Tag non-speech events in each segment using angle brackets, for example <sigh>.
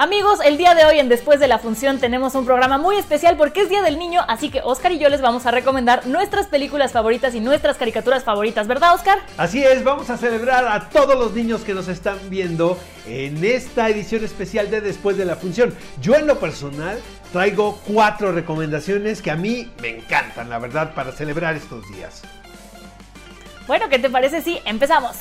Amigos, el día de hoy en Después de la Función tenemos un programa muy especial porque es Día del Niño, así que Oscar y yo les vamos a recomendar nuestras películas favoritas y nuestras caricaturas favoritas, ¿verdad Oscar? Así es, vamos a celebrar a todos los niños que nos están viendo en esta edición especial de Después de la Función. Yo en lo personal traigo cuatro recomendaciones que a mí me encantan, la verdad, para celebrar estos días. Bueno, ¿qué te parece si empezamos?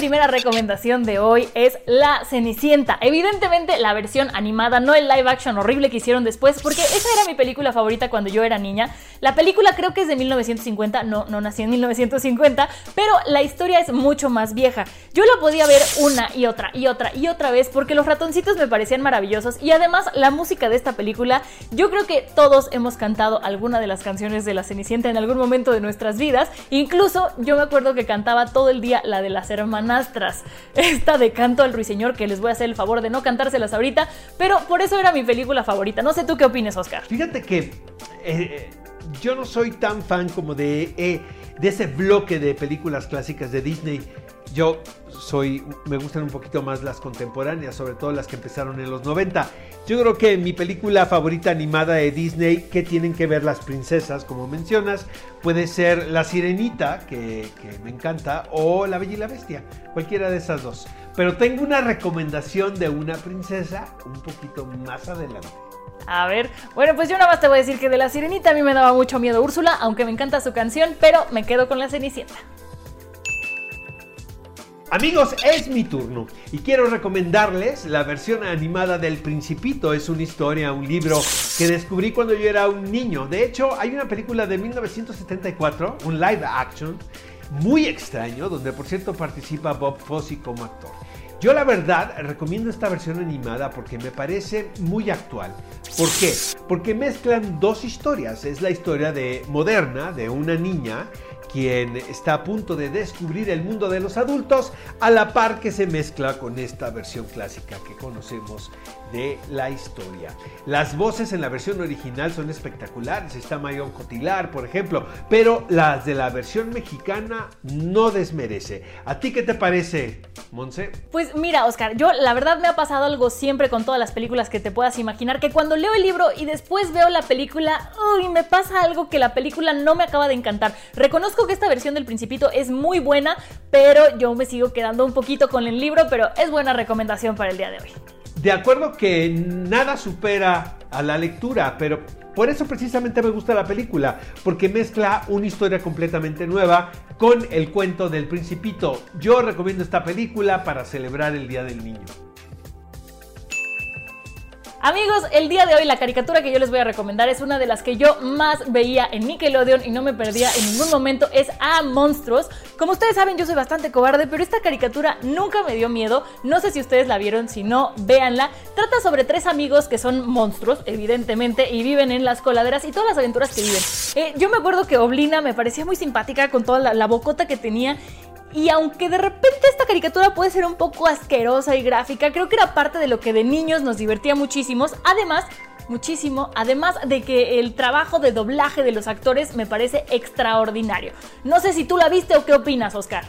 Primera recomendación de hoy es La Cenicienta. Evidentemente la versión animada, no el live action horrible que hicieron después, porque esa era mi película favorita cuando yo era niña. La película creo que es de 1950, no, no nací en 1950, pero la historia es mucho más vieja. Yo la podía ver una y otra y otra y otra vez porque los ratoncitos me parecían maravillosos y además la música de esta película, yo creo que todos hemos cantado alguna de las canciones de La Cenicienta en algún momento de nuestras vidas. Incluso yo me acuerdo que cantaba todo el día la de las <laughs> Esta de Canto al Ruiseñor, que les voy a hacer el favor de no cantárselas ahorita, pero por eso era mi película favorita. No sé tú qué opines, Oscar. Fíjate que eh, yo no soy tan fan como de, eh, de ese bloque de películas clásicas de Disney. Yo soy, me gustan un poquito más las contemporáneas, sobre todo las que empezaron en los 90. Yo creo que mi película favorita animada de Disney, que tienen que ver las princesas, como mencionas, puede ser La Sirenita, que, que me encanta, o La Bella y la Bestia, cualquiera de esas dos. Pero tengo una recomendación de una princesa un poquito más adelante. A ver, bueno, pues yo nada más te voy a decir que de la sirenita a mí me daba mucho miedo Úrsula, aunque me encanta su canción, pero me quedo con la cenicienta. Amigos, es mi turno y quiero recomendarles la versión animada del Principito. Es una historia, un libro que descubrí cuando yo era un niño. De hecho, hay una película de 1974, un live action, muy extraño, donde por cierto participa Bob Fosse como actor. Yo la verdad recomiendo esta versión animada porque me parece muy actual. ¿Por qué? Porque mezclan dos historias. Es la historia de moderna de una niña quien está a punto de descubrir el mundo de los adultos, a la par que se mezcla con esta versión clásica que conocemos de la historia. Las voces en la versión original son espectaculares, está Marion Cotilar, por ejemplo, pero las de la versión mexicana no desmerece. ¿A ti qué te parece, Monse? Pues mira, Oscar, yo la verdad me ha pasado algo siempre con todas las películas que te puedas imaginar, que cuando leo el libro y después veo la película, uy, me pasa algo que la película no me acaba de encantar. Reconozco que esta versión del Principito es muy buena, pero yo me sigo quedando un poquito con el libro, pero es buena recomendación para el día de hoy. De acuerdo que nada supera a la lectura, pero por eso precisamente me gusta la película, porque mezcla una historia completamente nueva con el cuento del principito. Yo recomiendo esta película para celebrar el Día del Niño. Amigos, el día de hoy la caricatura que yo les voy a recomendar es una de las que yo más veía en Nickelodeon y no me perdía en ningún momento, es A Monstruos. Como ustedes saben, yo soy bastante cobarde, pero esta caricatura nunca me dio miedo. No sé si ustedes la vieron, si no, véanla. Trata sobre tres amigos que son monstruos, evidentemente, y viven en las coladeras y todas las aventuras que viven. Eh, yo me acuerdo que Oblina me parecía muy simpática con toda la, la bocota que tenía y aunque de repente esta caricatura puede ser un poco asquerosa y gráfica, creo que era parte de lo que de niños nos divertía muchísimo. Además, muchísimo, además de que el trabajo de doblaje de los actores me parece extraordinario. No sé si tú la viste o qué opinas, Oscar.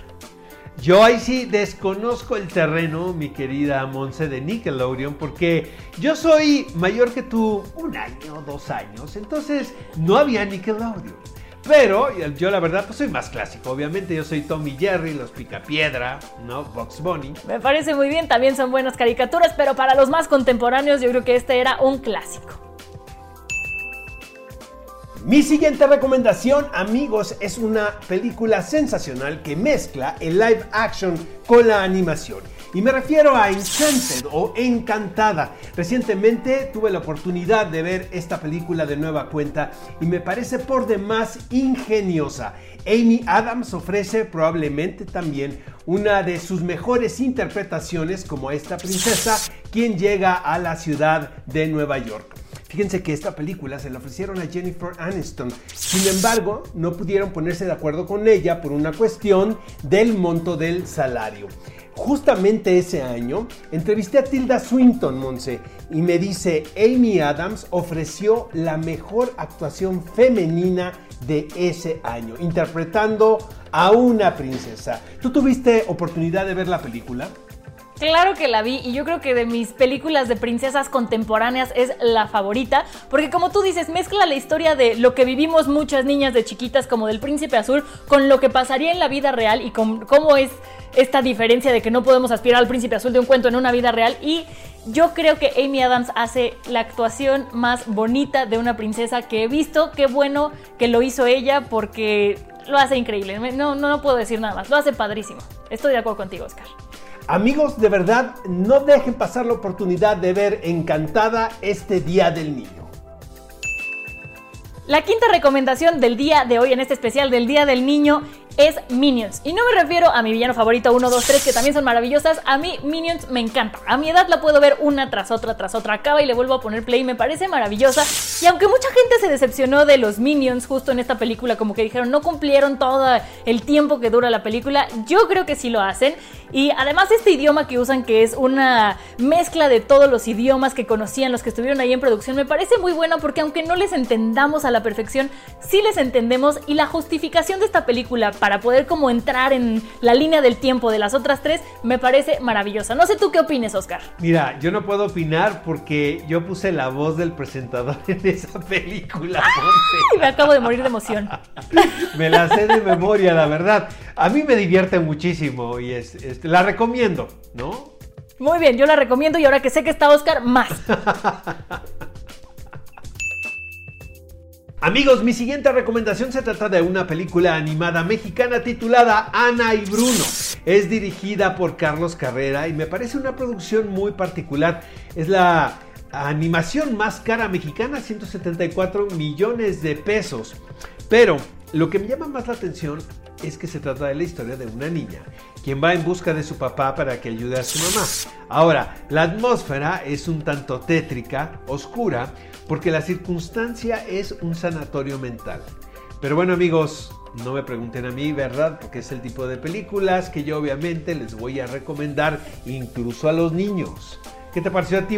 Yo ahí sí desconozco el terreno, mi querida Monse de Nickelodeon, porque yo soy mayor que tú un año, dos años, entonces no había Nickelodeon. Pero yo la verdad pues soy más clásico. Obviamente yo soy Tommy Jerry, los Picapiedra, ¿no? Box Bunny. Me parece muy bien, también son buenas caricaturas, pero para los más contemporáneos yo creo que este era un clásico. Mi siguiente recomendación, amigos, es una película sensacional que mezcla el live action con la animación. Y me refiero a Enchanted o Encantada. Recientemente tuve la oportunidad de ver esta película de nueva cuenta y me parece por demás ingeniosa. Amy Adams ofrece probablemente también una de sus mejores interpretaciones como esta princesa, quien llega a la ciudad de Nueva York. Fíjense que esta película se la ofrecieron a Jennifer Aniston. Sin embargo, no pudieron ponerse de acuerdo con ella por una cuestión del monto del salario. Justamente ese año entrevisté a Tilda Swinton, Monse, y me dice, Amy Adams ofreció la mejor actuación femenina de ese año, interpretando a una princesa. ¿Tú tuviste oportunidad de ver la película? Claro que la vi y yo creo que de mis películas de princesas contemporáneas es la favorita, porque como tú dices, mezcla la historia de lo que vivimos muchas niñas de chiquitas como del príncipe azul con lo que pasaría en la vida real y con cómo es esta diferencia de que no podemos aspirar al príncipe azul de un cuento en una vida real y yo creo que Amy Adams hace la actuación más bonita de una princesa que he visto. Qué bueno que lo hizo ella porque lo hace increíble. No, no, no puedo decir nada más. Lo hace padrísimo. Estoy de acuerdo contigo, Oscar. Amigos, de verdad, no dejen pasar la oportunidad de ver Encantada este Día del Niño. La quinta recomendación del día de hoy en este especial del Día del Niño es Minions. Y no me refiero a mi villano favorito 1, 2, 3, que también son maravillosas. A mí Minions me encanta. A mi edad la puedo ver una tras otra, tras otra. Acaba y le vuelvo a poner play. Me parece maravillosa. Y aunque mucha gente se decepcionó de los Minions justo en esta película, como que dijeron no cumplieron todo el tiempo que dura la película, yo creo que sí lo hacen. Y además este idioma que usan, que es una mezcla de todos los idiomas que conocían los que estuvieron ahí en producción, me parece muy bueno porque aunque no les entendamos a la perfección, sí les entendemos. Y la justificación de esta película para poder como entrar en la línea del tiempo de las otras tres, me parece maravillosa. No sé tú qué opines, Oscar. Mira, yo no puedo opinar porque yo puse la voz del presentador <laughs> en esa película. Y me acabo de morir de emoción. <laughs> me la sé de memoria, la verdad. A mí me divierte muchísimo y es, es, la recomiendo, ¿no? Muy bien, yo la recomiendo y ahora que sé que está Oscar, más. <laughs> Amigos, mi siguiente recomendación se trata de una película animada mexicana titulada Ana y Bruno. Es dirigida por Carlos Carrera y me parece una producción muy particular. Es la animación más cara mexicana, 174 millones de pesos. Pero lo que me llama más la atención es que se trata de la historia de una niña, quien va en busca de su papá para que ayude a su mamá. Ahora, la atmósfera es un tanto tétrica, oscura, porque la circunstancia es un sanatorio mental. Pero bueno amigos, no me pregunten a mí, ¿verdad? Porque es el tipo de películas que yo obviamente les voy a recomendar incluso a los niños. ¿Qué te pareció a ti?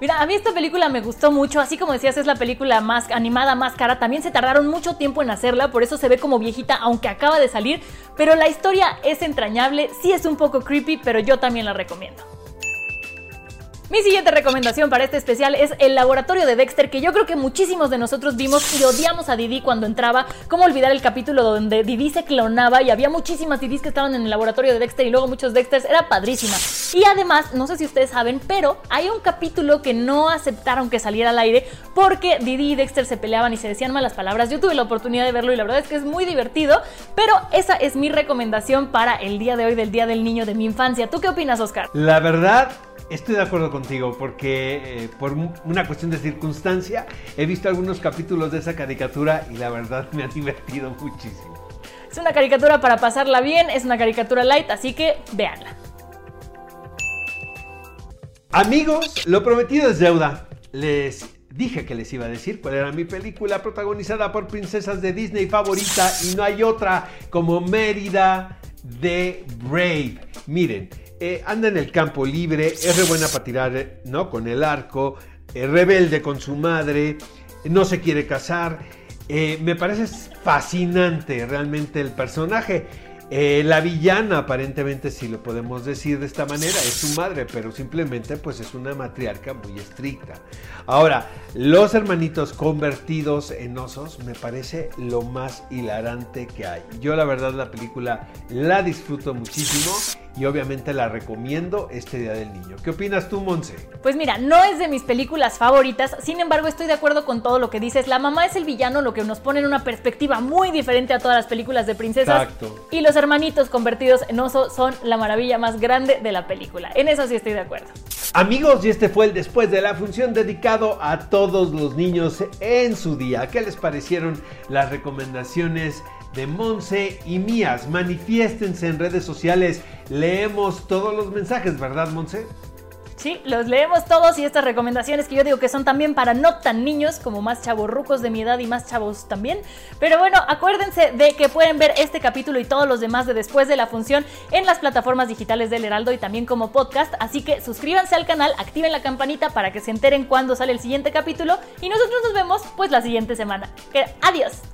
Mira, a mí esta película me gustó mucho, así como decías, es la película más animada, más cara, también se tardaron mucho tiempo en hacerla, por eso se ve como viejita, aunque acaba de salir, pero la historia es entrañable, sí es un poco creepy, pero yo también la recomiendo. Mi siguiente recomendación para este especial es el laboratorio de Dexter, que yo creo que muchísimos de nosotros vimos y odiamos a Didi cuando entraba. ¿Cómo olvidar el capítulo donde Didi se clonaba y había muchísimas Didis que estaban en el laboratorio de Dexter y luego muchos Dexters? Era padrísima. Y además, no sé si ustedes saben, pero hay un capítulo que no aceptaron que saliera al aire porque Didi y Dexter se peleaban y se decían malas palabras. Yo tuve la oportunidad de verlo y la verdad es que es muy divertido, pero esa es mi recomendación para el día de hoy del Día del Niño de mi infancia. ¿Tú qué opinas, Oscar? La verdad Estoy de acuerdo contigo porque eh, por una cuestión de circunstancia he visto algunos capítulos de esa caricatura y la verdad me ha divertido muchísimo. Es una caricatura para pasarla bien, es una caricatura light, así que véanla. Amigos, lo prometido es deuda. Les dije que les iba a decir cuál era mi película protagonizada por princesas de Disney favorita y no hay otra como Mérida de Brave. Miren, eh, anda en el campo libre, es re buena para tirar ¿no? con el arco, es rebelde con su madre, no se quiere casar. Eh, me parece fascinante realmente el personaje. Eh, la villana, aparentemente, si lo podemos decir de esta manera, es su madre, pero simplemente pues es una matriarca muy estricta. Ahora, los hermanitos convertidos en osos me parece lo más hilarante que hay. Yo la verdad la película la disfruto muchísimo y obviamente la recomiendo este Día del Niño. ¿Qué opinas tú, Monse? Pues mira, no es de mis películas favoritas, sin embargo estoy de acuerdo con todo lo que dices. La mamá es el villano, lo que nos pone en una perspectiva muy diferente a todas las películas de princesas. Exacto. Y los los hermanitos convertidos en oso son la maravilla más grande de la película. En eso sí estoy de acuerdo. Amigos, y este fue el después de la función dedicado a todos los niños en su día. ¿Qué les parecieron las recomendaciones de Monse y mías? Manifiéstense en redes sociales. Leemos todos los mensajes, ¿verdad, Monse? Sí, los leemos todos y estas recomendaciones que yo digo que son también para no tan niños, como más rucos de mi edad y más chavos también. Pero bueno, acuérdense de que pueden ver este capítulo y todos los demás de después de la función en las plataformas digitales del Heraldo y también como podcast. Así que suscríbanse al canal, activen la campanita para que se enteren cuando sale el siguiente capítulo y nosotros nos vemos pues la siguiente semana. Adiós.